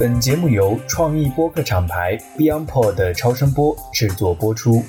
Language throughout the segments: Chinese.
本节目由创意播客厂牌 BeyondPod 的超声波制作播出。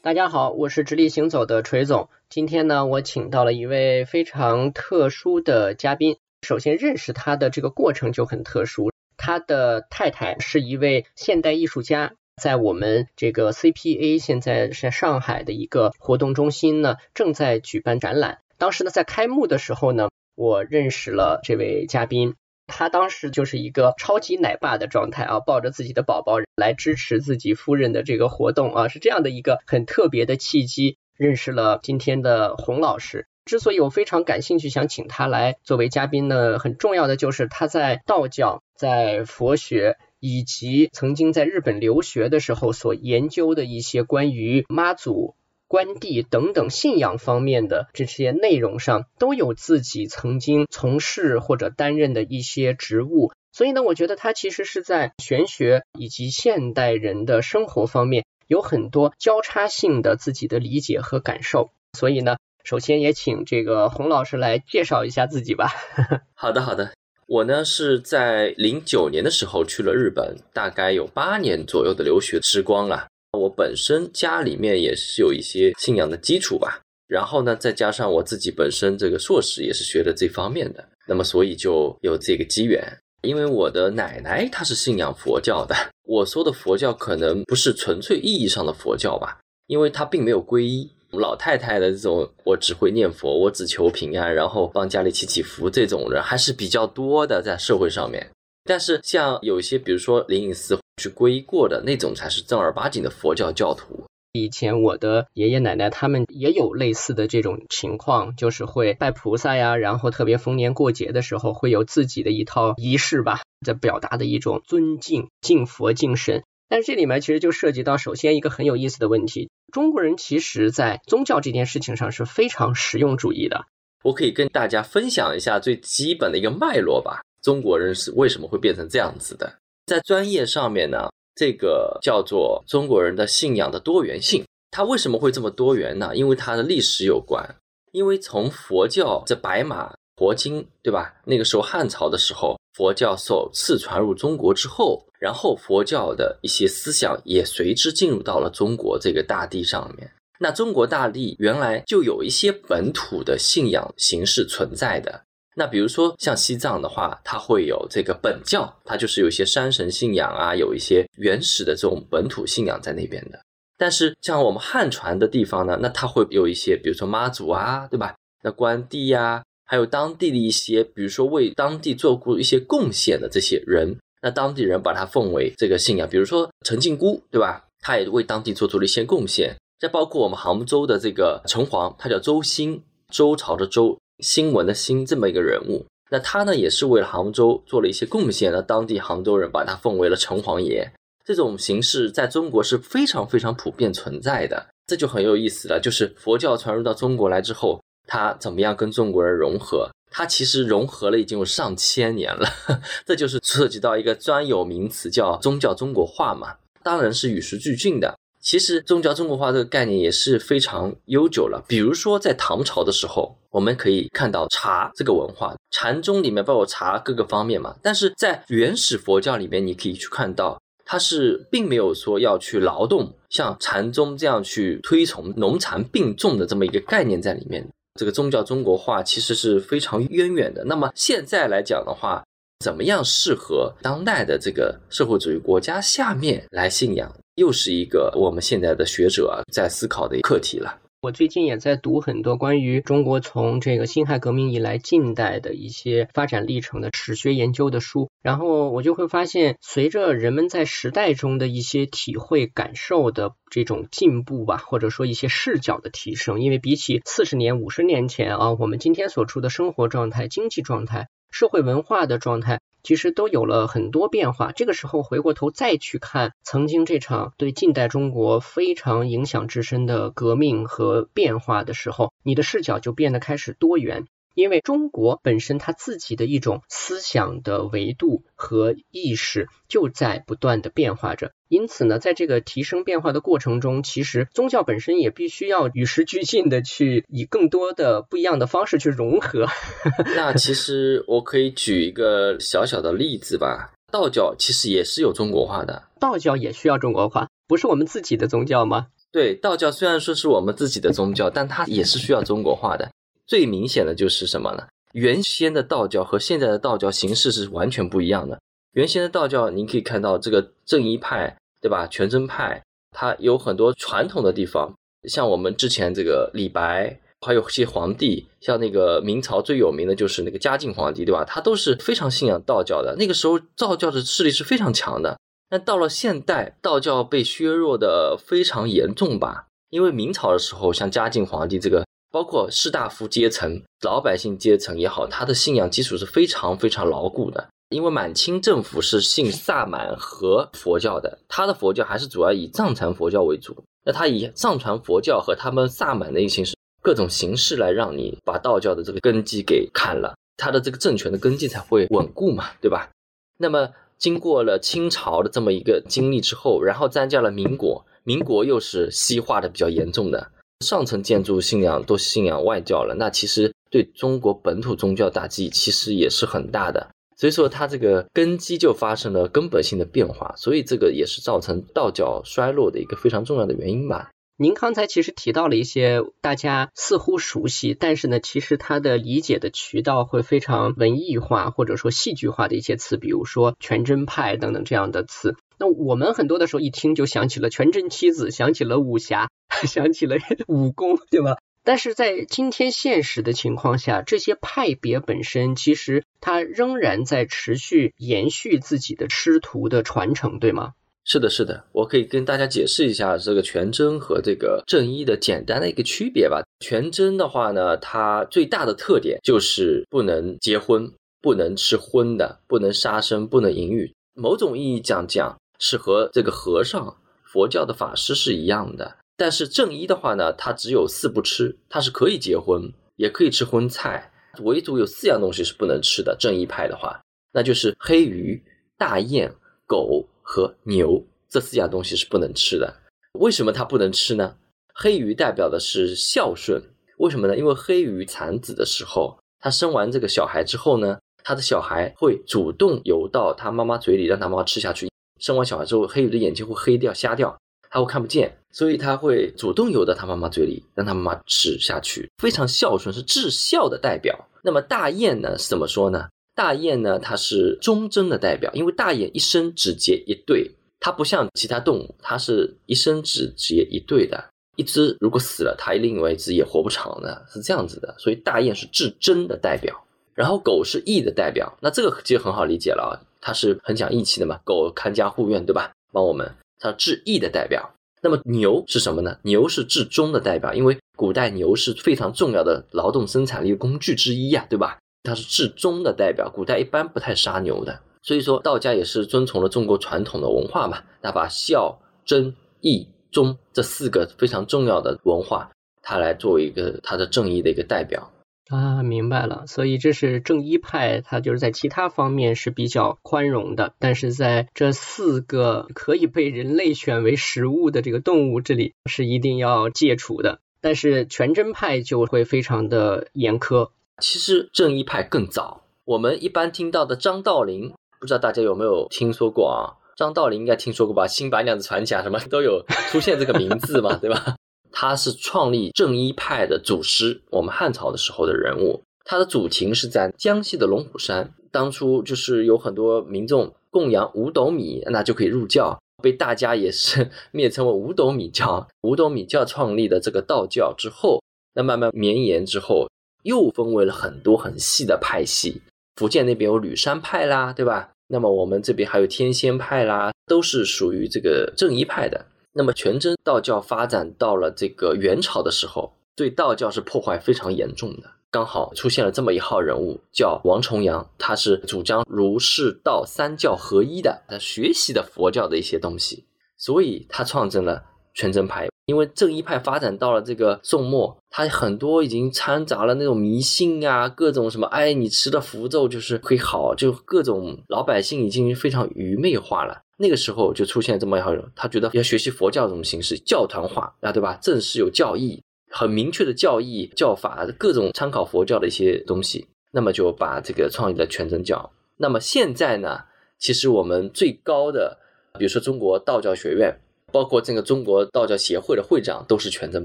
大家好，我是直立行走的锤总。今天呢，我请到了一位非常特殊的嘉宾。首先认识他的这个过程就很特殊，他的太太是一位现代艺术家。在我们这个 CPA 现在是上海的一个活动中心呢，正在举办展览。当时呢，在开幕的时候呢，我认识了这位嘉宾。他当时就是一个超级奶爸的状态啊，抱着自己的宝宝来支持自己夫人的这个活动啊，是这样的一个很特别的契机，认识了今天的洪老师。之所以我非常感兴趣，想请他来作为嘉宾呢，很重要的就是他在道教、在佛学。以及曾经在日本留学的时候所研究的一些关于妈祖、关帝等等信仰方面的这些内容上，都有自己曾经从事或者担任的一些职务。所以呢，我觉得他其实是在玄学以及现代人的生活方面有很多交叉性的自己的理解和感受。所以呢，首先也请这个洪老师来介绍一下自己吧。好的，好的。我呢是在零九年的时候去了日本，大概有八年左右的留学时光啊。我本身家里面也是有一些信仰的基础吧，然后呢再加上我自己本身这个硕士也是学的这方面的，那么所以就有这个机缘。因为我的奶奶她是信仰佛教的，我说的佛教可能不是纯粹意义上的佛教吧，因为她并没有皈依。老太太的这种，我只会念佛，我只求平安，然后帮家里祈祈福，这种人还是比较多的，在社会上面。但是像有一些，比如说灵隐寺去皈依过的那种，才是正儿八经的佛教教徒。以前我的爷爷奶奶他们也有类似的这种情况，就是会拜菩萨呀，然后特别逢年过节的时候，会有自己的一套仪式吧，在表达的一种尊敬、敬佛、敬神。但是这里面其实就涉及到，首先一个很有意思的问题。中国人其实，在宗教这件事情上是非常实用主义的。我可以跟大家分享一下最基本的一个脉络吧。中国人是为什么会变成这样子的？在专业上面呢，这个叫做中国人的信仰的多元性。它为什么会这么多元呢？因为它的历史有关。因为从佛教这白马佛经，对吧？那个时候汉朝的时候，佛教首次传入中国之后。然后佛教的一些思想也随之进入到了中国这个大地上面。那中国大地原来就有一些本土的信仰形式存在的。那比如说像西藏的话，它会有这个本教，它就是有一些山神信仰啊，有一些原始的这种本土信仰在那边的。但是像我们汉传的地方呢，那它会有一些，比如说妈祖啊，对吧？那关帝呀，还有当地的一些，比如说为当地做过一些贡献的这些人。那当地人把它奉为这个信仰，比如说陈靖姑，对吧？他也为当地做出了一些贡献。再包括我们杭州的这个城隍，他叫周兴，周朝的周，新闻的新，这么一个人物。那他呢，也是为了杭州做了一些贡献。那当地杭州人把他奉为了城隍爷。这种形式在中国是非常非常普遍存在的。这就很有意思了，就是佛教传入到中国来之后，它怎么样跟中国人融合？它其实融合了已经有上千年了，这就是涉及到一个专有名词叫宗教中国化嘛，当然是与时俱进的。其实宗教中国化这个概念也是非常悠久了，比如说在唐朝的时候，我们可以看到茶这个文化，禅宗里面包括茶各个方面嘛。但是在原始佛教里面，你可以去看到，它是并没有说要去劳动，像禅宗这样去推崇农禅并重的这么一个概念在里面。这个宗教中国化其实是非常渊远的。那么现在来讲的话，怎么样适合当代的这个社会主义国家下面来信仰，又是一个我们现在的学者在思考的课题了。我最近也在读很多关于中国从这个辛亥革命以来近代的一些发展历程的史学研究的书，然后我就会发现，随着人们在时代中的一些体会感受的这种进步吧，或者说一些视角的提升，因为比起四十年、五十年前啊，我们今天所处的生活状态、经济状态、社会文化的状态。其实都有了很多变化。这个时候回过头再去看曾经这场对近代中国非常影响至深的革命和变化的时候，你的视角就变得开始多元。因为中国本身它自己的一种思想的维度和意识就在不断的变化着，因此呢，在这个提升变化的过程中，其实宗教本身也必须要与时俱进的去以更多的不一样的方式去融合。那其实我可以举一个小小的例子吧，道教其实也是有中国化的，道教也需要中国化，不是我们自己的宗教吗？对，道教虽然说是我们自己的宗教，但它也是需要中国化的。最明显的就是什么呢？原先的道教和现在的道教形式是完全不一样的。原先的道教，您可以看到这个正一派，对吧？全真派，它有很多传统的地方，像我们之前这个李白，还有些皇帝，像那个明朝最有名的就是那个嘉靖皇帝，对吧？他都是非常信仰道教的。那个时候道教的势力是非常强的。但到了现代，道教被削弱的非常严重吧？因为明朝的时候，像嘉靖皇帝这个。包括士大夫阶层、老百姓阶层也好，他的信仰基础是非常非常牢固的。因为满清政府是信萨满和佛教的，他的佛教还是主要以藏传佛教为主。那他以藏传佛教和他们萨满的一些各种形式来让你把道教的这个根基给砍了，他的这个政权的根基才会稳固嘛，对吧？那么经过了清朝的这么一个经历之后，然后参加了民国，民国又是西化的比较严重的。上层建筑信仰都信仰外教了，那其实对中国本土宗教打击其实也是很大的。所以说，它这个根基就发生了根本性的变化，所以这个也是造成道教衰落的一个非常重要的原因吧。您刚才其实提到了一些大家似乎熟悉，但是呢，其实它的理解的渠道会非常文艺化或者说戏剧化的一些词，比如说全真派等等这样的词。那我们很多的时候一听就想起了全真七子，想起了武侠，想起了 武功，对吧？但是在今天现实的情况下，这些派别本身其实它仍然在持续延续自己的师徒的传承，对吗？是的，是的，我可以跟大家解释一下这个全真和这个正一的简单的一个区别吧。全真的话呢，它最大的特点就是不能结婚，不能吃荤的，不能杀生，不能淫欲。某种意义讲讲。是和这个和尚、佛教的法师是一样的，但是正一的话呢，他只有四不吃，他是可以结婚，也可以吃荤菜，唯独有四样东西是不能吃的。正一派的话，那就是黑鱼、大雁、狗和牛这四样东西是不能吃的。为什么他不能吃呢？黑鱼代表的是孝顺，为什么呢？因为黑鱼产子的时候，它生完这个小孩之后呢，它的小孩会主动游到他妈妈嘴里，让他妈妈吃下去。生完小孩之后，黑鱼的眼睛会黑掉、瞎掉，它会看不见，所以它会主动游到它妈妈嘴里，让它妈妈吃下去，非常孝顺，是至孝的代表。那么大雁呢？是怎么说呢？大雁呢？它是忠贞的代表，因为大雁一生只结一对，它不像其他动物，它是一生只结一对的。一只如果死了，它另外一只也活不长的，是这样子的。所以大雁是至真的代表，然后狗是义的代表，那这个就很好理解了啊。它是很讲义气的嘛，狗看家护院，对吧？帮我们，它至义的代表。那么牛是什么呢？牛是至忠的代表，因为古代牛是非常重要的劳动生产力工具之一呀，对吧？它是至忠的代表，古代一般不太杀牛的。所以说，道家也是遵从了中国传统的文化嘛，那把孝、真、义、忠这四个非常重要的文化，它来作为一个它的正义的一个代表。啊，明白了。所以这是正一派，他就是在其他方面是比较宽容的，但是在这四个可以被人类选为食物的这个动物这里是一定要戒除的。但是全真派就会非常的严苛。其实正一派更早，我们一般听到的张道陵，不知道大家有没有听说过啊？张道陵应该听说过吧？《新白娘子传奇》啊，什么都有出现这个名字嘛，对吧？他是创立正一派的祖师，我们汉朝的时候的人物。他的祖庭是在江西的龙虎山，当初就是有很多民众供养五斗米，那就可以入教，被大家也是 蔑称为五斗米教。五斗米教创立的这个道教之后，那慢慢绵延之后，又分为了很多很细的派系。福建那边有吕山派啦，对吧？那么我们这边还有天仙派啦，都是属于这个正一派的。那么全真道教发展到了这个元朝的时候，对道教是破坏非常严重的。刚好出现了这么一号人物，叫王重阳，他是主张儒释道三教合一的，他学习的佛教的一些东西，所以他创建了全真派。因为正一派发展到了这个宋末，他很多已经掺杂了那种迷信啊，各种什么，哎，你吃了符咒就是会好，就各种老百姓已经非常愚昧化了。那个时候就出现这么一号人，他觉得要学习佛教这种形式，教团化啊，对吧？正式有教义，很明确的教义、教法，各种参考佛教的一些东西，那么就把这个创立了全真教。那么现在呢，其实我们最高的，比如说中国道教学院。包括这个中国道教协会的会长都是全真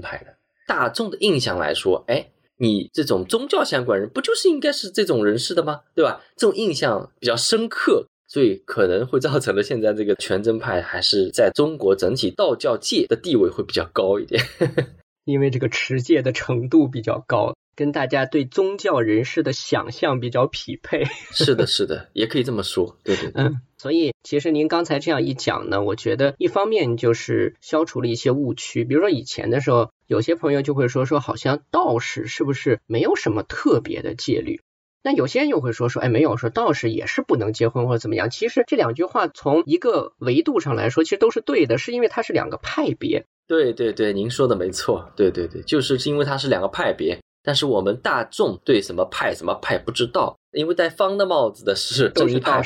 派的。大众的印象来说，哎，你这种宗教相关人不就是应该是这种人士的吗？对吧？这种印象比较深刻，所以可能会造成了现在这个全真派还是在中国整体道教界的地位会比较高一点，因为这个持戒的程度比较高。跟大家对宗教人士的想象比较匹配，是的，是的，也可以这么说，对对，嗯，所以其实您刚才这样一讲呢，我觉得一方面就是消除了一些误区，比如说以前的时候，有些朋友就会说说，好像道士是不是没有什么特别的戒律？那有些人又会说说，哎，没有，说道士也是不能结婚或者怎么样。其实这两句话从一个维度上来说，其实都是对的，是因为它是两个派别。对对对，您说的没错，对对对，就是因为它是两个派别。但是我们大众对什么派什么派不知道，因为戴方的帽子的是正一派，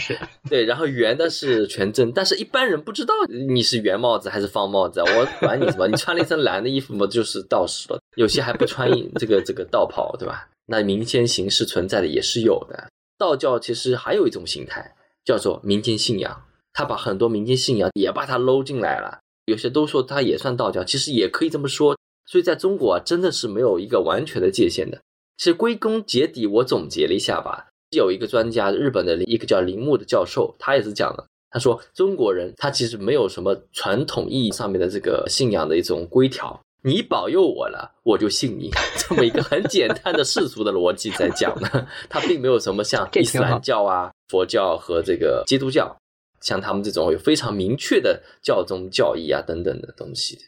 对，然后圆的是全真，但是一般人不知道你是圆帽子还是方帽子，我管你什么，你穿了一身蓝的衣服嘛，就是道士了。有些还不穿这个这个道袍，对吧？那民间形式存在的也是有的。道教其实还有一种形态叫做民间信仰，他把很多民间信仰也把它搂进来了。有些都说它也算道教，其实也可以这么说。所以在中国啊，真的是没有一个完全的界限的。其实归根结底，我总结了一下吧，有一个专家，日本的一个叫铃木的教授，他也是讲了。他说，中国人他其实没有什么传统意义上面的这个信仰的一种规条，你保佑我了，我就信你，这么一个很简单的世俗的逻辑在讲呢。他并没有什么像伊斯兰教啊、佛教和这个基督教，像他们这种有非常明确的教宗教义啊等等的东西。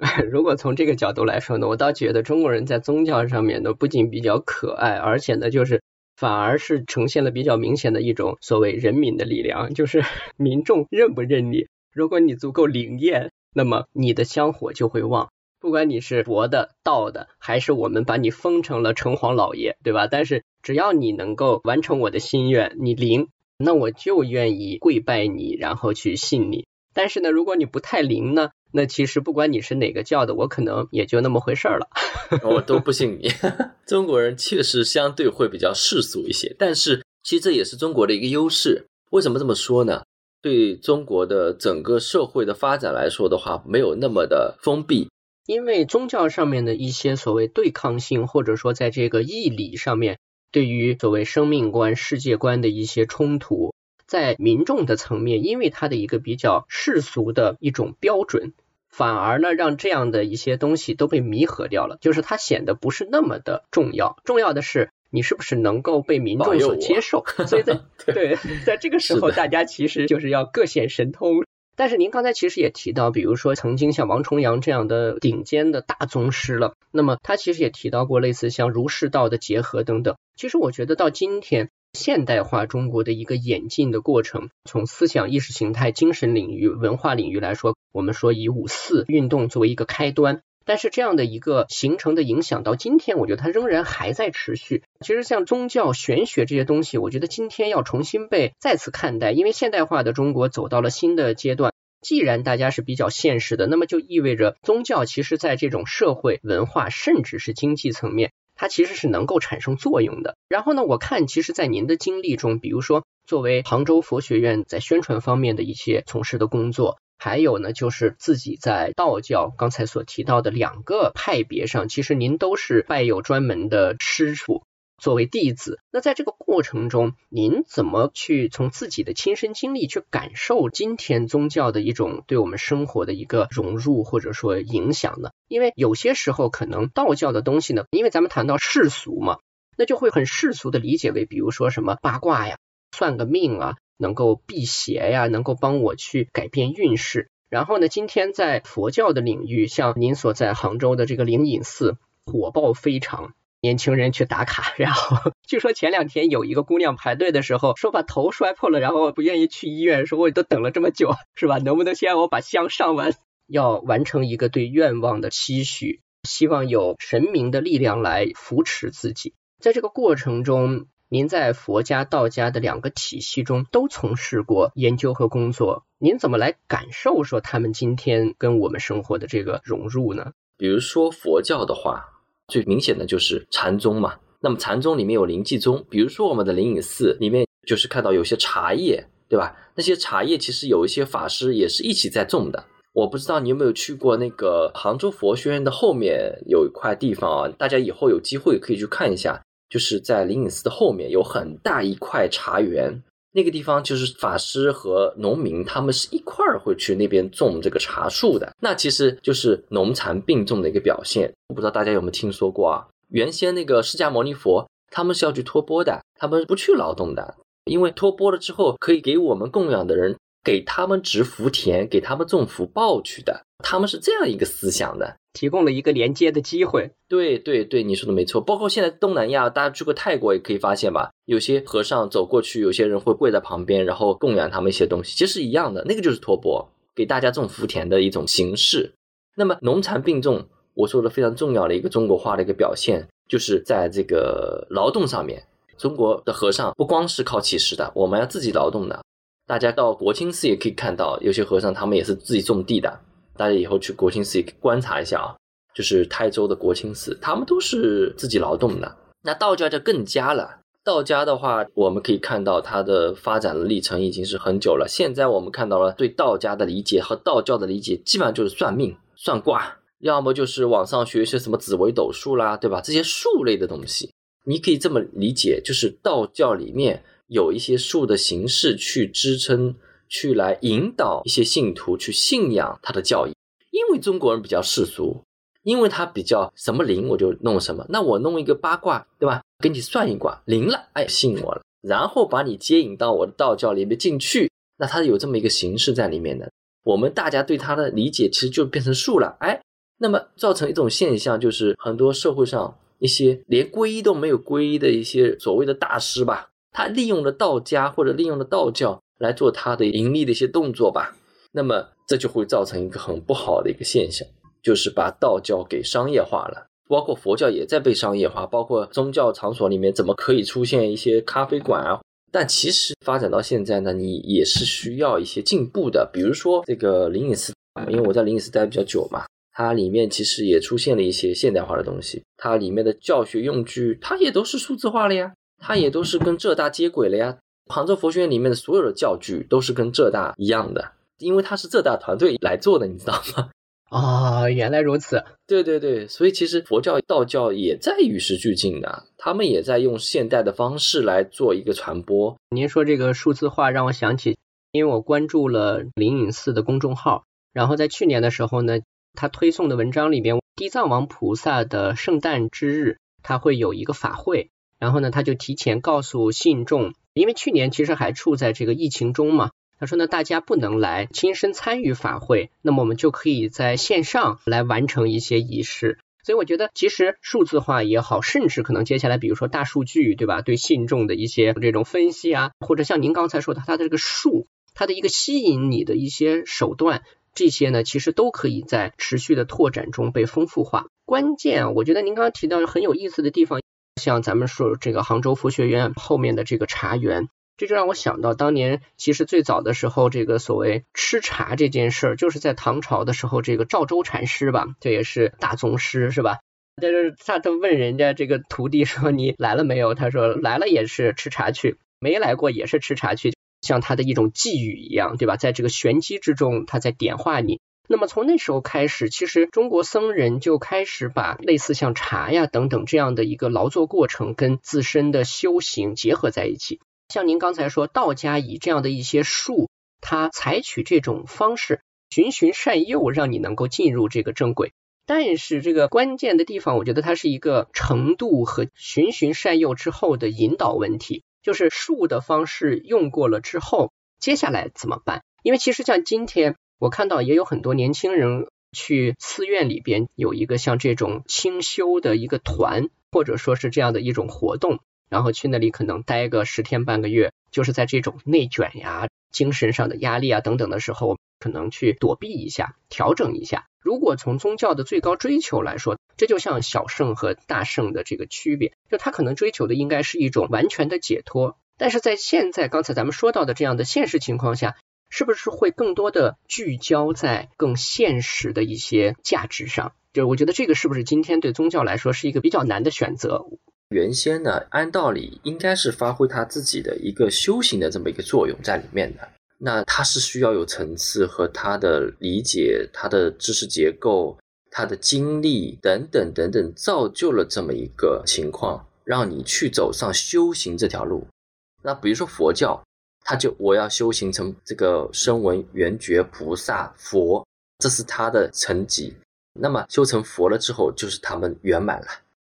如果从这个角度来说呢，我倒觉得中国人在宗教上面呢，不仅比较可爱，而且呢，就是反而是呈现了比较明显的一种所谓人民的力量，就是 民众认不认你。如果你足够灵验，那么你的香火就会旺。不管你是佛的、道的，还是我们把你封成了城隍老爷，对吧？但是只要你能够完成我的心愿，你灵，那我就愿意跪拜你，然后去信你。但是呢，如果你不太灵呢？那其实不管你是哪个教的，我可能也就那么回事儿了。我都不信你。中国人确实相对会比较世俗一些，但是其实这也是中国的一个优势。为什么这么说呢？对中国的整个社会的发展来说的话，没有那么的封闭。因为宗教上面的一些所谓对抗性，或者说在这个义理上面，对于所谓生命观、世界观的一些冲突。在民众的层面，因为它的一个比较世俗的一种标准，反而呢让这样的一些东西都被弥合掉了，就是它显得不是那么的重要。重要的是你是不是能够被民众所接受。所以在 对，在这个时候，大家其实就是要各显神通。但是您刚才其实也提到，比如说曾经像王重阳这样的顶尖的大宗师了，那么他其实也提到过类似像儒释道的结合等等。其实我觉得到今天。现代化中国的一个演进的过程，从思想意识形态、精神领域、文化领域来说，我们说以五四运动作为一个开端，但是这样的一个形成的影响到今天，我觉得它仍然还在持续。其实像宗教、玄学这些东西，我觉得今天要重新被再次看待，因为现代化的中国走到了新的阶段。既然大家是比较现实的，那么就意味着宗教其实在这种社会、文化，甚至是经济层面。它其实是能够产生作用的。然后呢，我看其实，在您的经历中，比如说作为杭州佛学院在宣传方面的一些从事的工作，还有呢，就是自己在道教刚才所提到的两个派别上，其实您都是拜有专门的师傅。作为弟子，那在这个过程中，您怎么去从自己的亲身经历去感受今天宗教的一种对我们生活的一个融入或者说影响呢？因为有些时候可能道教的东西呢，因为咱们谈到世俗嘛，那就会很世俗的理解为，比如说什么八卦呀、算个命啊，能够辟邪呀，能够帮我去改变运势。然后呢，今天在佛教的领域，像您所在杭州的这个灵隐寺，火爆非常。年轻人去打卡，然后 据说前两天有一个姑娘排队的时候说把头摔破了，然后不愿意去医院，说我都等了这么久，是吧？能不能先让我把香上完？要完成一个对愿望的期许，希望有神明的力量来扶持自己。在这个过程中，您在佛家、道家的两个体系中都从事过研究和工作，您怎么来感受说他们今天跟我们生活的这个融入呢？比如说佛教的话，最明显的就是禅宗嘛。那么禅宗里面有临济宗，比如说我们的灵隐寺里面，就是看到有些茶叶，对吧？那些茶叶其实有一些法师也是一起在种的。我不知道你有没有去过那个杭州佛学院的后面有一块地方啊，大家以后有机会可以去看一下。就是在灵隐寺的后面有很大一块茶园，那个地方就是法师和农民他们是一块儿会去那边种这个茶树的。那其实就是农禅并重的一个表现。我不知道大家有没有听说过啊？原先那个释迦牟尼佛他们是要去托钵的，他们不去劳动的，因为托钵了之后可以给我们供养的人。给他们植福田，给他们种福报去的，他们是这样一个思想的，提供了一个连接的机会。对对对，你说的没错。包括现在东南亚，大家去过泰国也可以发现吧，有些和尚走过去，有些人会跪在旁边，然后供养他们一些东西，其实一样的，那个就是托钵，给大家种福田的一种形式。那么农禅并重，我说的非常重要的一个中国化的一个表现，就是在这个劳动上面，中国的和尚不光是靠乞食的，我们要自己劳动的。大家到国清寺也可以看到，有些和尚他们也是自己种地的。大家以后去国清寺也观察一下啊，就是台州的国清寺，他们都是自己劳动的。那道教就更加了，道家的话，我们可以看到它的发展历程已经是很久了。现在我们看到了对道家的理解和道教的理解，基本上就是算命、算卦，要么就是网上学一些什么紫微斗数啦，对吧？这些术类的东西，你可以这么理解，就是道教里面。有一些术的形式去支撑，去来引导一些信徒去信仰他的教义。因为中国人比较世俗，因为他比较什么灵我就弄什么。那我弄一个八卦，对吧？给你算一卦灵了，哎，信我了，然后把你接引到我的道教里面进去。那他有这么一个形式在里面的。我们大家对他的理解其实就变成术了，哎，那么造成一种现象，就是很多社会上一些连皈依都没有皈依的一些所谓的大师吧。他利用了道家或者利用了道教来做他的盈利的一些动作吧，那么这就会造成一个很不好的一个现象，就是把道教给商业化了。包括佛教也在被商业化，包括宗教场所里面怎么可以出现一些咖啡馆啊？但其实发展到现在呢，你也是需要一些进步的。比如说这个灵隐寺，因为我在灵隐寺待比较久嘛，它里面其实也出现了一些现代化的东西，它里面的教学用具它也都是数字化了呀。它也都是跟浙大接轨了呀。杭州佛学院里面的所有的教具都是跟浙大一样的，因为它是浙大团队来做的，你知道吗？啊，原来如此。对对对，所以其实佛教、道教也在与时俱进的，他们也在用现代的方式来做一个传播。您说这个数字化让我想起，因为我关注了灵隐寺的公众号，然后在去年的时候呢，他推送的文章里边，地藏王菩萨的圣诞之日，他会有一个法会。然后呢，他就提前告诉信众，因为去年其实还处在这个疫情中嘛，他说呢，大家不能来亲身参与法会，那么我们就可以在线上来完成一些仪式。所以我觉得，其实数字化也好，甚至可能接下来，比如说大数据，对吧？对信众的一些这种分析啊，或者像您刚才说的，它的这个数，它的一个吸引你的一些手段，这些呢，其实都可以在持续的拓展中被丰富化。关键，我觉得您刚刚提到很有意思的地方。像咱们说这个杭州佛学院后面的这个茶园，这就让我想到当年其实最早的时候，这个所谓吃茶这件事儿，就是在唐朝的时候，这个赵州禅师吧，这也是大宗师是吧？但是他他问人家这个徒弟说你来了没有？他说来了也是吃茶去，没来过也是吃茶去，像他的一种寄语一样，对吧？在这个玄机之中，他在点化你。那么从那时候开始，其实中国僧人就开始把类似像茶呀等等这样的一个劳作过程跟自身的修行结合在一起。像您刚才说，道家以这样的一些术，他采取这种方式循循善诱，让你能够进入这个正轨。但是这个关键的地方，我觉得它是一个程度和循循善诱之后的引导问题，就是术的方式用过了之后，接下来怎么办？因为其实像今天。我看到也有很多年轻人去寺院里边有一个像这种清修的一个团，或者说是这样的一种活动。然后去那里可能待个十天半个月，就是在这种内卷呀、精神上的压力啊等等的时候，可能去躲避一下、调整一下。如果从宗教的最高追求来说，这就像小圣和大圣的这个区别，就他可能追求的应该是一种完全的解脱，但是在现在刚才咱们说到的这样的现实情况下，是不是会更多的聚焦在更现实的一些价值上？就是我觉得这个是不是今天对宗教来说是一个比较难的选择？原先呢，按道理应该是发挥他自己的一个修行的这么一个作用在里面的。那他是需要有层次和他的理解、他的知识结构、他的经历等等等等，造就了这么一个情况，让你去走上修行这条路。那比如说佛教，他就我要修行成这个声闻缘觉菩萨佛，这是他的层级。那么修成佛了之后，就是他们圆满了。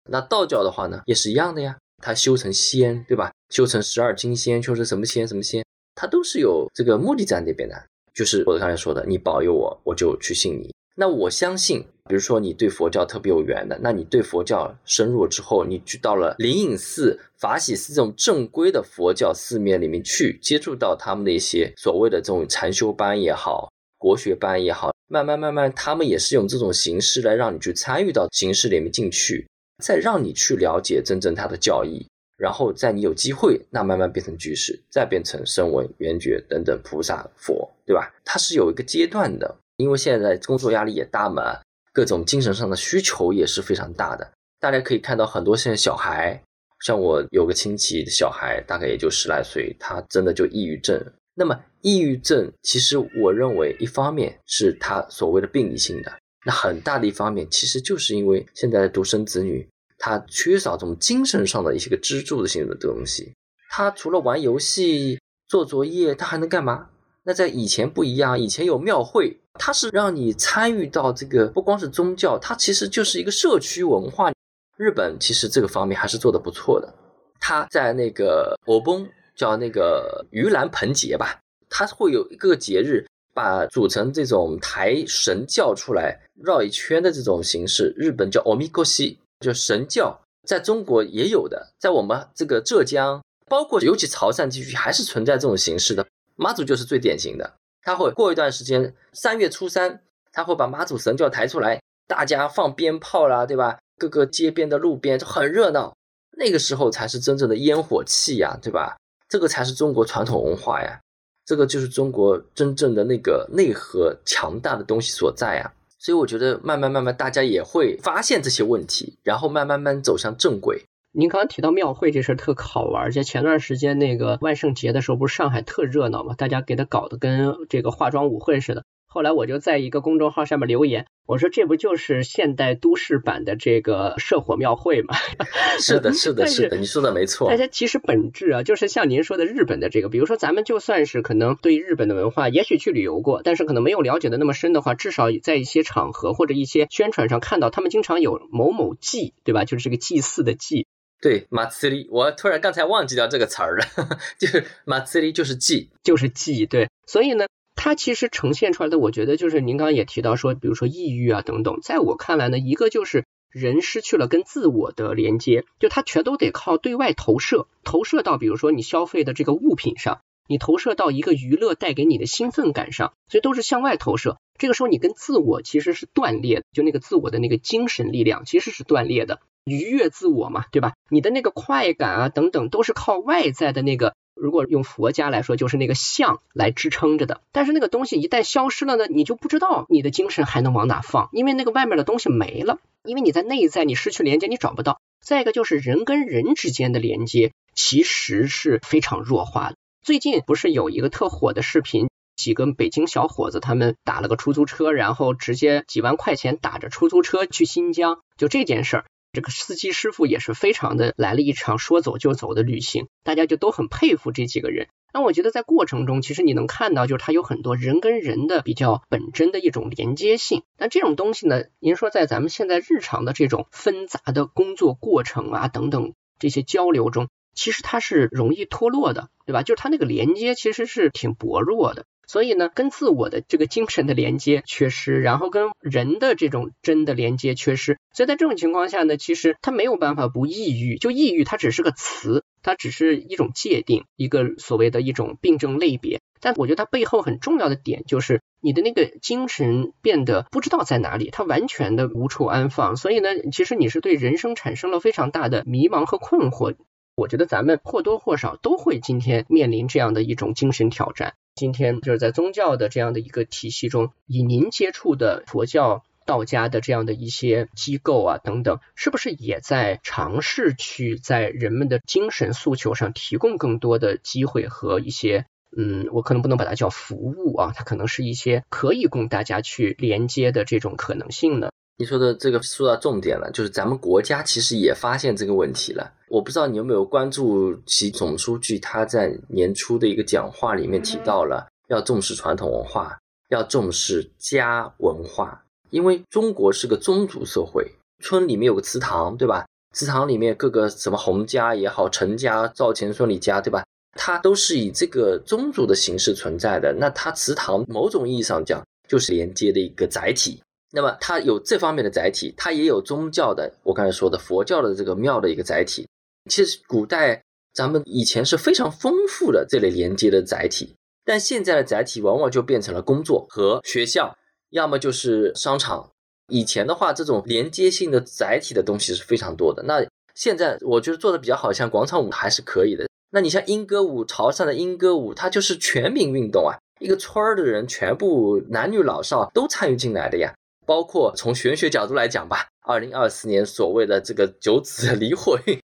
那道教的话呢，也是一样的呀，他修成仙，对吧？修成十二金仙，修成什么仙什么仙。他都是有这个目的在那边的，就是我刚才说的，你保佑我，我就去信你。那我相信，比如说你对佛教特别有缘的，那你对佛教深入之后，你去到了灵隐寺、法喜寺这种正规的佛教寺面里面去，接触到他们的一些所谓的这种禅修班也好、国学班也好，慢慢慢慢，他们也是用这种形式来让你去参与到形式里面进去，再让你去了解真正他的教义。然后在你有机会，那慢慢变成居士，再变成声闻、缘觉等等菩萨、佛，对吧？它是有一个阶段的，因为现在工作压力也大嘛，各种精神上的需求也是非常大的。大家可以看到很多现在小孩，像我有个亲戚的小孩，大概也就十来岁，他真的就抑郁症。那么抑郁症，其实我认为一方面是他所谓的病理性的，那很大的一方面其实就是因为现在的独生子女。他缺少这种精神上的一些个支柱的性的东西，他除了玩游戏、做作业，他还能干嘛？那在以前不一样，以前有庙会，它是让你参与到这个，不光是宗教，它其实就是一个社区文化。日本其实这个方面还是做的不错的。他在那个我崩叫那个盂兰盆节吧，他会有一个节日，把组成这种抬神教出来绕一圈的这种形式，日本叫欧米伽西。就神教在中国也有的，在我们这个浙江，包括尤其潮汕地区，还是存在这种形式的。妈祖就是最典型的，他会过一段时间，三月初三，他会把妈祖神教抬出来，大家放鞭炮啦，对吧？各个街边的路边就很热闹，那个时候才是真正的烟火气呀，对吧？这个才是中国传统文化呀，这个就是中国真正的那个内核强大的东西所在呀。所以我觉得慢慢慢慢，大家也会发现这些问题，然后慢慢慢走向正轨。您刚刚提到庙会这事儿特好玩，就前段时间那个万圣节的时候，不是上海特热闹嘛，大家给他搞得跟这个化妆舞会似的。后来我就在一个公众号下面留言，我说这不就是现代都市版的这个社火庙会吗？是的，是的，是的，你说的没错。大家其实本质啊，就是像您说的日本的这个，比如说咱们就算是可能对日本的文化，也许去旅游过，但是可能没有了解的那么深的话，至少在一些场合或者一些宣传上看到，他们经常有某某祭，对吧？就是这个祭祀的祭。对，马茨里，我突然刚才忘记掉这个词儿了，就是马茨里就是祭，就是祭。对，所以呢。它其实呈现出来的，我觉得就是您刚刚也提到说，比如说抑郁啊等等，在我看来呢，一个就是人失去了跟自我的连接，就他全都得靠对外投射，投射到比如说你消费的这个物品上，你投射到一个娱乐带给你的兴奋感上，所以都是向外投射。这个时候你跟自我其实是断裂，就那个自我的那个精神力量其实是断裂的，愉悦自我嘛，对吧？你的那个快感啊等等，都是靠外在的那个。如果用佛家来说，就是那个相来支撑着的。但是那个东西一旦消失了呢，你就不知道你的精神还能往哪放，因为那个外面的东西没了，因为你在内在你失去连接，你找不到。再一个就是人跟人之间的连接其实是非常弱化的。最近不是有一个特火的视频，几个北京小伙子他们打了个出租车，然后直接几万块钱打着出租车去新疆，就这件事儿。这个司机师傅也是非常的来了一场说走就走的旅行，大家就都很佩服这几个人。那我觉得在过程中，其实你能看到，就是他有很多人跟人的比较本真的一种连接性。那这种东西呢，您说在咱们现在日常的这种纷杂的工作过程啊等等这些交流中，其实它是容易脱落的，对吧？就是它那个连接其实是挺薄弱的。所以呢，跟自我的这个精神的连接缺失，然后跟人的这种真的连接缺失，所以在这种情况下呢，其实他没有办法不抑郁。就抑郁，它只是个词，它只是一种界定，一个所谓的一种病症类别。但我觉得它背后很重要的点就是，你的那个精神变得不知道在哪里，它完全的无处安放。所以呢，其实你是对人生产生了非常大的迷茫和困惑。我觉得咱们或多或少都会今天面临这样的一种精神挑战。今天就是在宗教的这样的一个体系中，以您接触的佛教、道家的这样的一些机构啊等等，是不是也在尝试去在人们的精神诉求上提供更多的机会和一些，嗯，我可能不能把它叫服务啊，它可能是一些可以供大家去连接的这种可能性呢？你说的这个说到重点了，就是咱们国家其实也发现这个问题了。我不知道你有没有关注习总书记他在年初的一个讲话里面提到了要重视传统文化，要重视家文化，因为中国是个宗族社会，村里面有个祠堂，对吧？祠堂里面各个什么洪家也好，陈家、赵钱孙李家，对吧？它都是以这个宗族的形式存在的。那它祠堂某种意义上讲就是连接的一个载体。那么它有这方面的载体，它也有宗教的，我刚才说的佛教的这个庙的一个载体。其实古代咱们以前是非常丰富的这类连接的载体，但现在的载体往往就变成了工作和学校，要么就是商场。以前的话，这种连接性的载体的东西是非常多的。那现在我觉得做的比较好，像广场舞还是可以的。那你像莺歌舞，潮汕的莺歌舞，它就是全民运动啊，一个村儿的人全部男女老少都参与进来的呀。包括从玄学角度来讲吧，二零二四年所谓的这个九子离火运，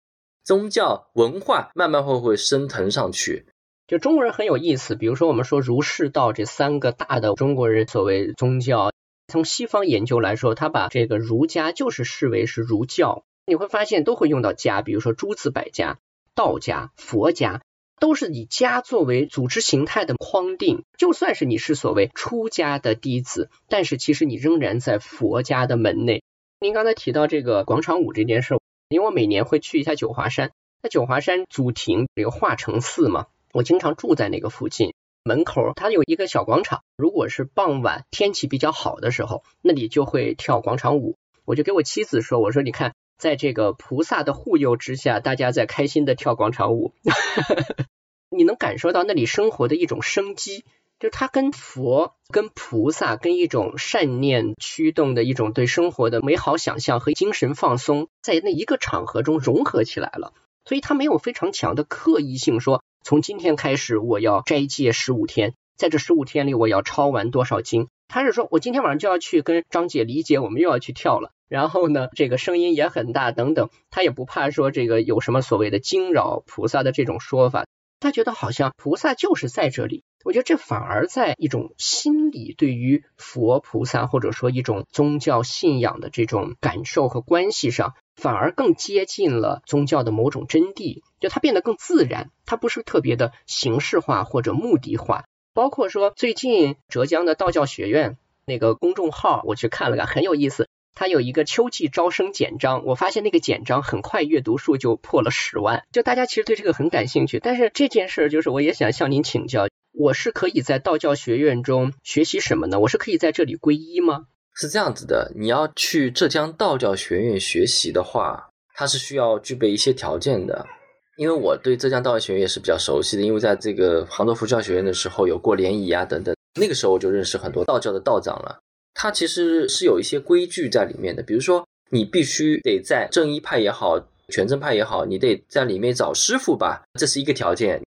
宗教文化慢慢会会升腾上去。就中国人很有意思，比如说我们说儒释道这三个大的中国人所谓宗教，从西方研究来说，他把这个儒家就是视为是儒教，你会发现都会用到家，比如说诸子百家、道家、佛家。都是以家作为组织形态的框定，就算是你是所谓出家的弟子，但是其实你仍然在佛家的门内。您刚才提到这个广场舞这件事，因为我每年会去一下九华山，那九华山祖庭有化成寺嘛，我经常住在那个附近，门口它有一个小广场，如果是傍晚天气比较好的时候，那里就会跳广场舞，我就给我妻子说，我说你看。在这个菩萨的护佑之下，大家在开心的跳广场舞，你能感受到那里生活的一种生机，就它跟佛、跟菩萨、跟一种善念驱动的一种对生活的美好想象和精神放松，在那一个场合中融合起来了。所以它没有非常强的刻意性，说从今天开始我要斋戒十五天，在这十五天里我要抄完多少经。他是说我今天晚上就要去跟张姐、李姐，我们又要去跳了。然后呢，这个声音也很大，等等，他也不怕说这个有什么所谓的惊扰菩萨的这种说法，他觉得好像菩萨就是在这里。我觉得这反而在一种心理对于佛菩萨或者说一种宗教信仰的这种感受和关系上，反而更接近了宗教的某种真谛，就它变得更自然，它不是特别的形式化或者目的化。包括说最近浙江的道教学院那个公众号，我去看了看，很有意思。它有一个秋季招生简章，我发现那个简章很快阅读数就破了十万，就大家其实对这个很感兴趣。但是这件事儿就是我也想向您请教，我是可以在道教学院中学习什么呢？我是可以在这里皈依吗？是这样子的，你要去浙江道教学院学习的话，它是需要具备一些条件的。因为我对浙江道教学院也是比较熟悉的，因为在这个杭州佛教学院的时候有过联谊啊等等，那个时候我就认识很多道教的道长了。它其实是有一些规矩在里面的，比如说你必须得在正一派也好，全真派也好，你得在里面找师傅吧，这是一个条件。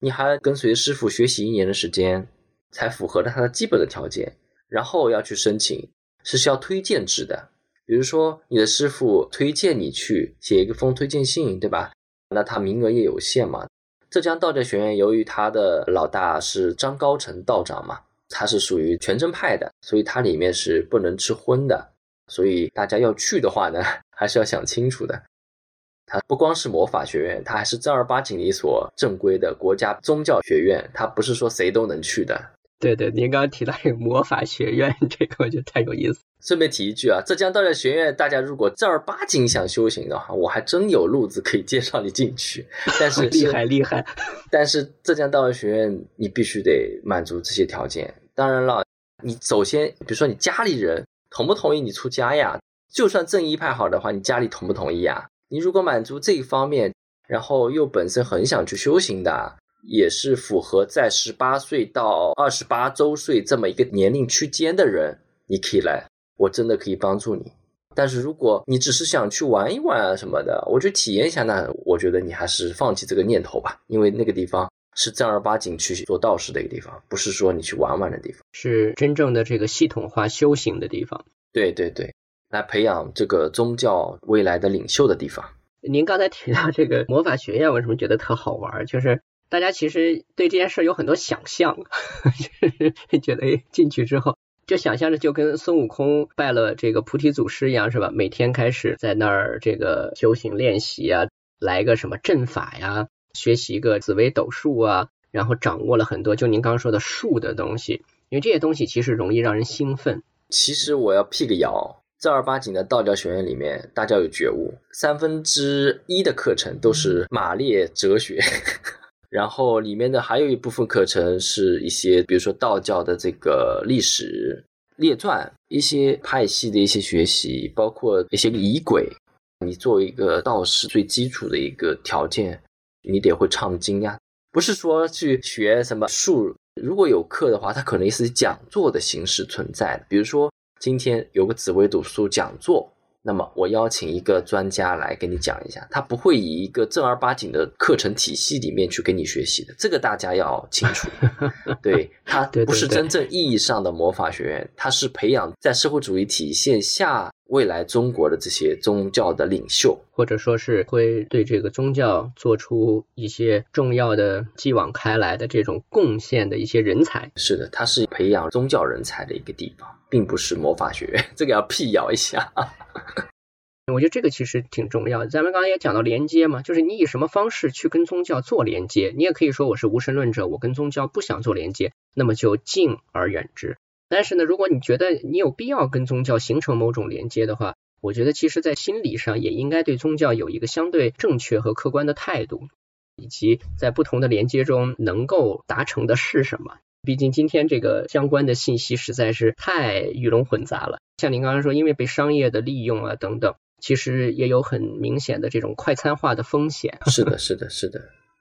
你还跟随师傅学习一年的时间，才符合了他的基本的条件。然后要去申请，是需要推荐制的。比如说你的师傅推荐你去写一个封推荐信，对吧？那他名额也有限嘛。浙江道教学院由于他的老大是张高成道长嘛。它是属于全真派的，所以它里面是不能吃荤的，所以大家要去的话呢，还是要想清楚的。它不光是魔法学院，它还是正儿八经的一所正规的国家宗教学院，它不是说谁都能去的。对对，您刚刚提到有魔法学院，这个我觉得太有意思。顺便提一句啊，浙江道教学院，大家如果正儿八经想修行的话，我还真有路子可以介绍你进去。但是厉害厉害，但是浙江道教学院你必须得满足这些条件。当然了，你首先比如说你家里人同不同意你出家呀？就算正一派好的话，你家里同不同意呀？你如果满足这一方面，然后又本身很想去修行的，也是符合在十八岁到二十八周岁这么一个年龄区间的人，你可以来。我真的可以帮助你，但是如果你只是想去玩一玩啊什么的，我去体验一下，那我觉得你还是放弃这个念头吧，因为那个地方是正儿八经去做道士的一个地方，不是说你去玩玩的地方，是真正的这个系统化修行的地方。对对对，来培养这个宗教未来的领袖的地方。您刚才提到这个魔法学院，为什么觉得特好玩？就是大家其实对这件事有很多想象，就是觉得进去之后。就想象着就跟孙悟空拜了这个菩提祖师一样，是吧？每天开始在那儿这个修行练习啊，来个什么阵法呀，学习一个紫微斗数啊，然后掌握了很多就您刚刚说的术的东西，因为这些东西其实容易让人兴奋。其实我要辟个谣，正儿八经的道教学院里面，大家有觉悟，三分之一的课程都是马列哲学。然后里面的还有一部分课程是一些，比如说道教的这个历史列传，一些派系的一些学习，包括一些仪轨。你作为一个道士，最基础的一个条件，你得会唱经呀。不是说去学什么术，如果有课的话，它可能是讲座的形式存在的。比如说今天有个紫微斗数讲座。那么我邀请一个专家来给你讲一下，他不会以一个正儿八经的课程体系里面去跟你学习的，这个大家要清楚。对他不是真正意义上的魔法学院，他是培养在社会主义体现下未来中国的这些宗教的领袖，或者说是会对这个宗教做出一些重要的继往开来的这种贡献的一些人才。是的，它是培养宗教人才的一个地方。并不是魔法学院，这个要辟谣一下。我觉得这个其实挺重要的。咱们刚才也讲到连接嘛，就是你以什么方式去跟宗教做连接？你也可以说我是无神论者，我跟宗教不想做连接，那么就敬而远之。但是呢，如果你觉得你有必要跟宗教形成某种连接的话，我觉得其实在心理上也应该对宗教有一个相对正确和客观的态度，以及在不同的连接中能够达成的是什么。毕竟今天这个相关的信息实在是太鱼龙混杂了，像您刚刚说，因为被商业的利用啊等等，其实也有很明显的这种快餐化的风险。是的，是的，是的。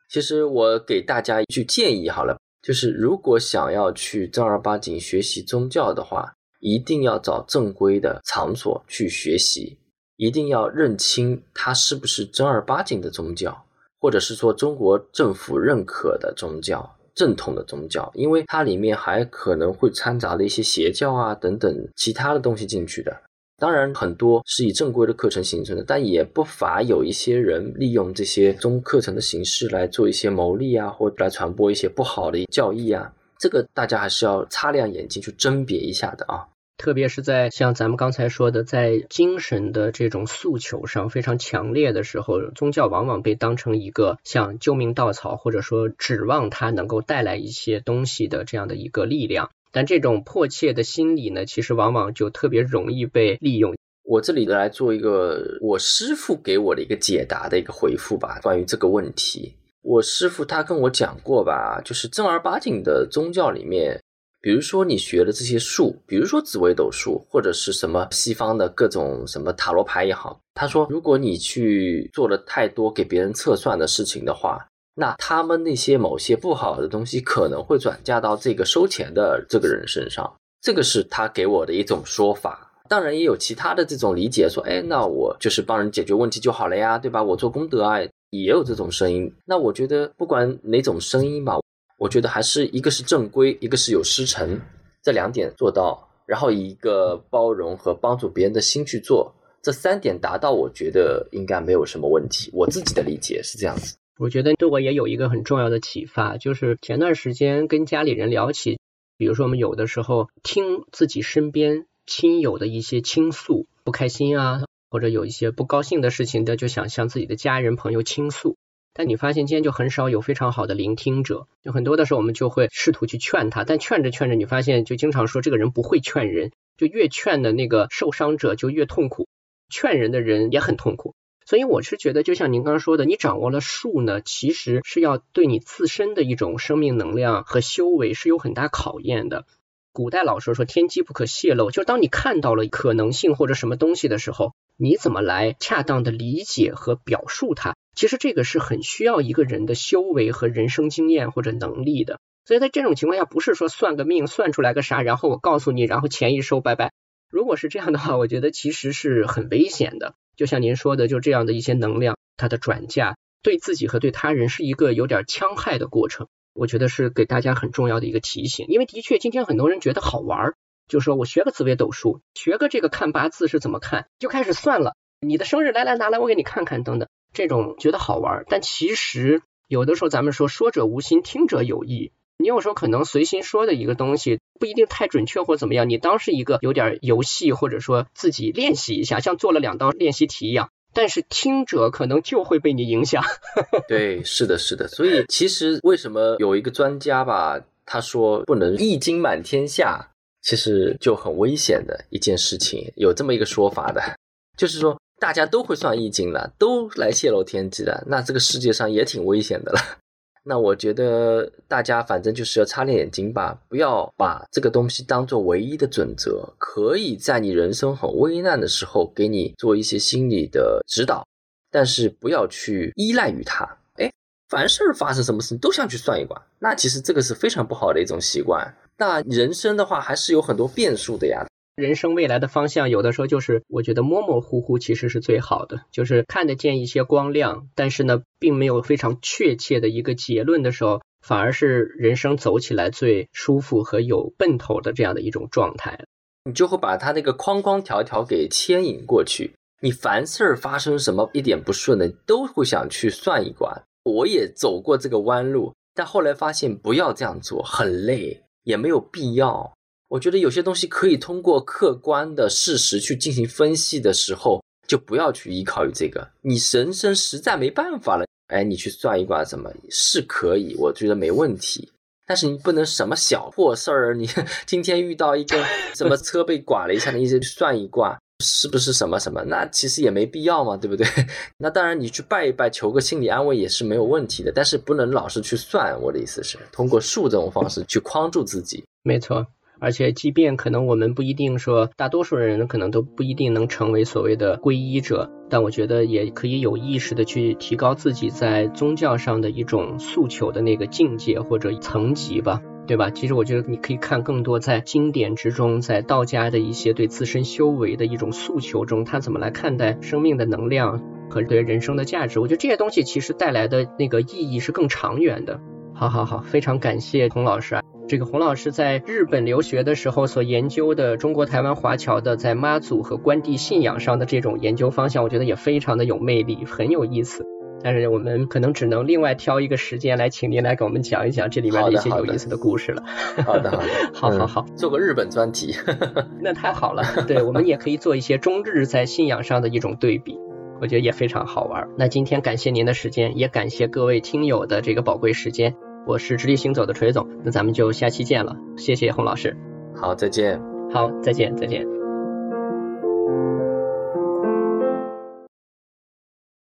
其实我给大家一句建议好了，就是如果想要去正儿八经学习宗教的话，一定要找正规的场所去学习，一定要认清它是不是正儿八经的宗教，或者是说中国政府认可的宗教。正统的宗教，因为它里面还可能会掺杂了一些邪教啊等等其他的东西进去的。当然，很多是以正规的课程形成的，但也不乏有一些人利用这些中课程的形式来做一些牟利啊，或者来传播一些不好的教义啊。这个大家还是要擦亮眼睛去甄别一下的啊。特别是在像咱们刚才说的，在精神的这种诉求上非常强烈的时候，宗教往往被当成一个像救命稻草，或者说指望它能够带来一些东西的这样的一个力量。但这种迫切的心理呢，其实往往就特别容易被利用。我这里来做一个我师傅给我的一个解答的一个回复吧，关于这个问题，我师傅他跟我讲过吧，就是正儿八经的宗教里面。比如说你学的这些术，比如说紫微斗数，或者是什么西方的各种什么塔罗牌也好，他说，如果你去做了太多给别人测算的事情的话，那他们那些某些不好的东西可能会转嫁到这个收钱的这个人身上。这个是他给我的一种说法。当然也有其他的这种理解，说，哎，那我就是帮人解决问题就好了呀，对吧？我做功德啊，也有这种声音。那我觉得不管哪种声音吧。我觉得还是一个是正规，一个是有师承，这两点做到，然后一个包容和帮助别人的心去做，这三点达到，我觉得应该没有什么问题。我自己的理解是这样子。我觉得对我也有一个很重要的启发，就是前段时间跟家里人聊起，比如说我们有的时候听自己身边亲友的一些倾诉，不开心啊，或者有一些不高兴的事情的，就想向自己的家人朋友倾诉。但你发现今天就很少有非常好的聆听者，就很多的时候我们就会试图去劝他，但劝着劝着，你发现就经常说这个人不会劝人，就越劝的那个受伤者就越痛苦，劝人的人也很痛苦。所以我是觉得，就像您刚刚说的，你掌握了术呢，其实是要对你自身的一种生命能量和修为是有很大考验的。古代老说说天机不可泄露，就当你看到了可能性或者什么东西的时候，你怎么来恰当的理解和表述它？其实这个是很需要一个人的修为和人生经验或者能力的。所以在这种情况下，不是说算个命算出来个啥，然后我告诉你，然后钱一收拜拜。如果是这样的话，我觉得其实是很危险的。就像您说的，就这样的一些能量，它的转嫁对自己和对他人是一个有点戕害的过程。我觉得是给大家很重要的一个提醒，因为的确今天很多人觉得好玩，就说我学个紫微斗数，学个这个看八字是怎么看，就开始算了。你的生日来来拿来我给你看看等等，这种觉得好玩，但其实有的时候咱们说说者无心，听者有意。你有时候可能随心说的一个东西不一定太准确或怎么样，你当是一个有点游戏或者说自己练习一下，像做了两道练习题一样，但是听者可能就会被你影响。对，是的，是的。所以其实为什么有一个专家吧，他说不能易经满天下，其实就很危险的一件事情。有这么一个说法的，就是说大家都会算易经了，都来泄露天机了，那这个世界上也挺危险的了。那我觉得大家反正就是要擦亮眼睛吧，不要把这个东西当做唯一的准则。可以在你人生很危难的时候给你做一些心理的指导，但是不要去依赖于它。哎，凡事发生什么事你都想去算一卦，那其实这个是非常不好的一种习惯。那人生的话还是有很多变数的呀。人生未来的方向，有的时候就是我觉得模模糊糊其实是最好的，就是看得见一些光亮，但是呢，并没有非常确切的一个结论的时候，反而是人生走起来最舒服和有奔头的这样的一种状态。你就会把它那个框框条条给牵引过去，你凡事发生什么一点不顺的，都会想去算一卦。我也走过这个弯路，但后来发现不要这样做，很累，也没有必要。我觉得有些东西可以通过客观的事实去进行分析的时候，就不要去依靠于这个。你人生实在没办法了，哎，你去算一卦，怎么是可以？我觉得没问题。但是你不能什么小破事儿，你 今天遇到一个什么车被剐了一下，你一直去算一卦，是不是什么什么？那其实也没必要嘛，对不对？那当然，你去拜一拜，求个心理安慰也是没有问题的。但是不能老是去算。我的意思是，通过术这种方式去框住自己。没错。而且，即便可能我们不一定说，大多数人可能都不一定能成为所谓的皈依者，但我觉得也可以有意识的去提高自己在宗教上的一种诉求的那个境界或者层级吧，对吧？其实我觉得你可以看更多在经典之中，在道家的一些对自身修为的一种诉求中，他怎么来看待生命的能量和对人生的价值？我觉得这些东西其实带来的那个意义是更长远的。好好好，非常感谢童老师啊。这个洪老师在日本留学的时候所研究的中国台湾华侨的在妈祖和关帝信仰上的这种研究方向，我觉得也非常的有魅力，很有意思。但是我们可能只能另外挑一个时间来请您来给我们讲一讲这里面的一些有意思的故事了。好的好的，好 好好，做个日本专题，那太好了。对我们也可以做一些中日在信仰上的一种对比，我觉得也非常好玩。那今天感谢您的时间，也感谢各位听友的这个宝贵时间。我是直立行走的锤总，那咱们就下期见了，谢谢洪老师。好，再见。好，再见，再见。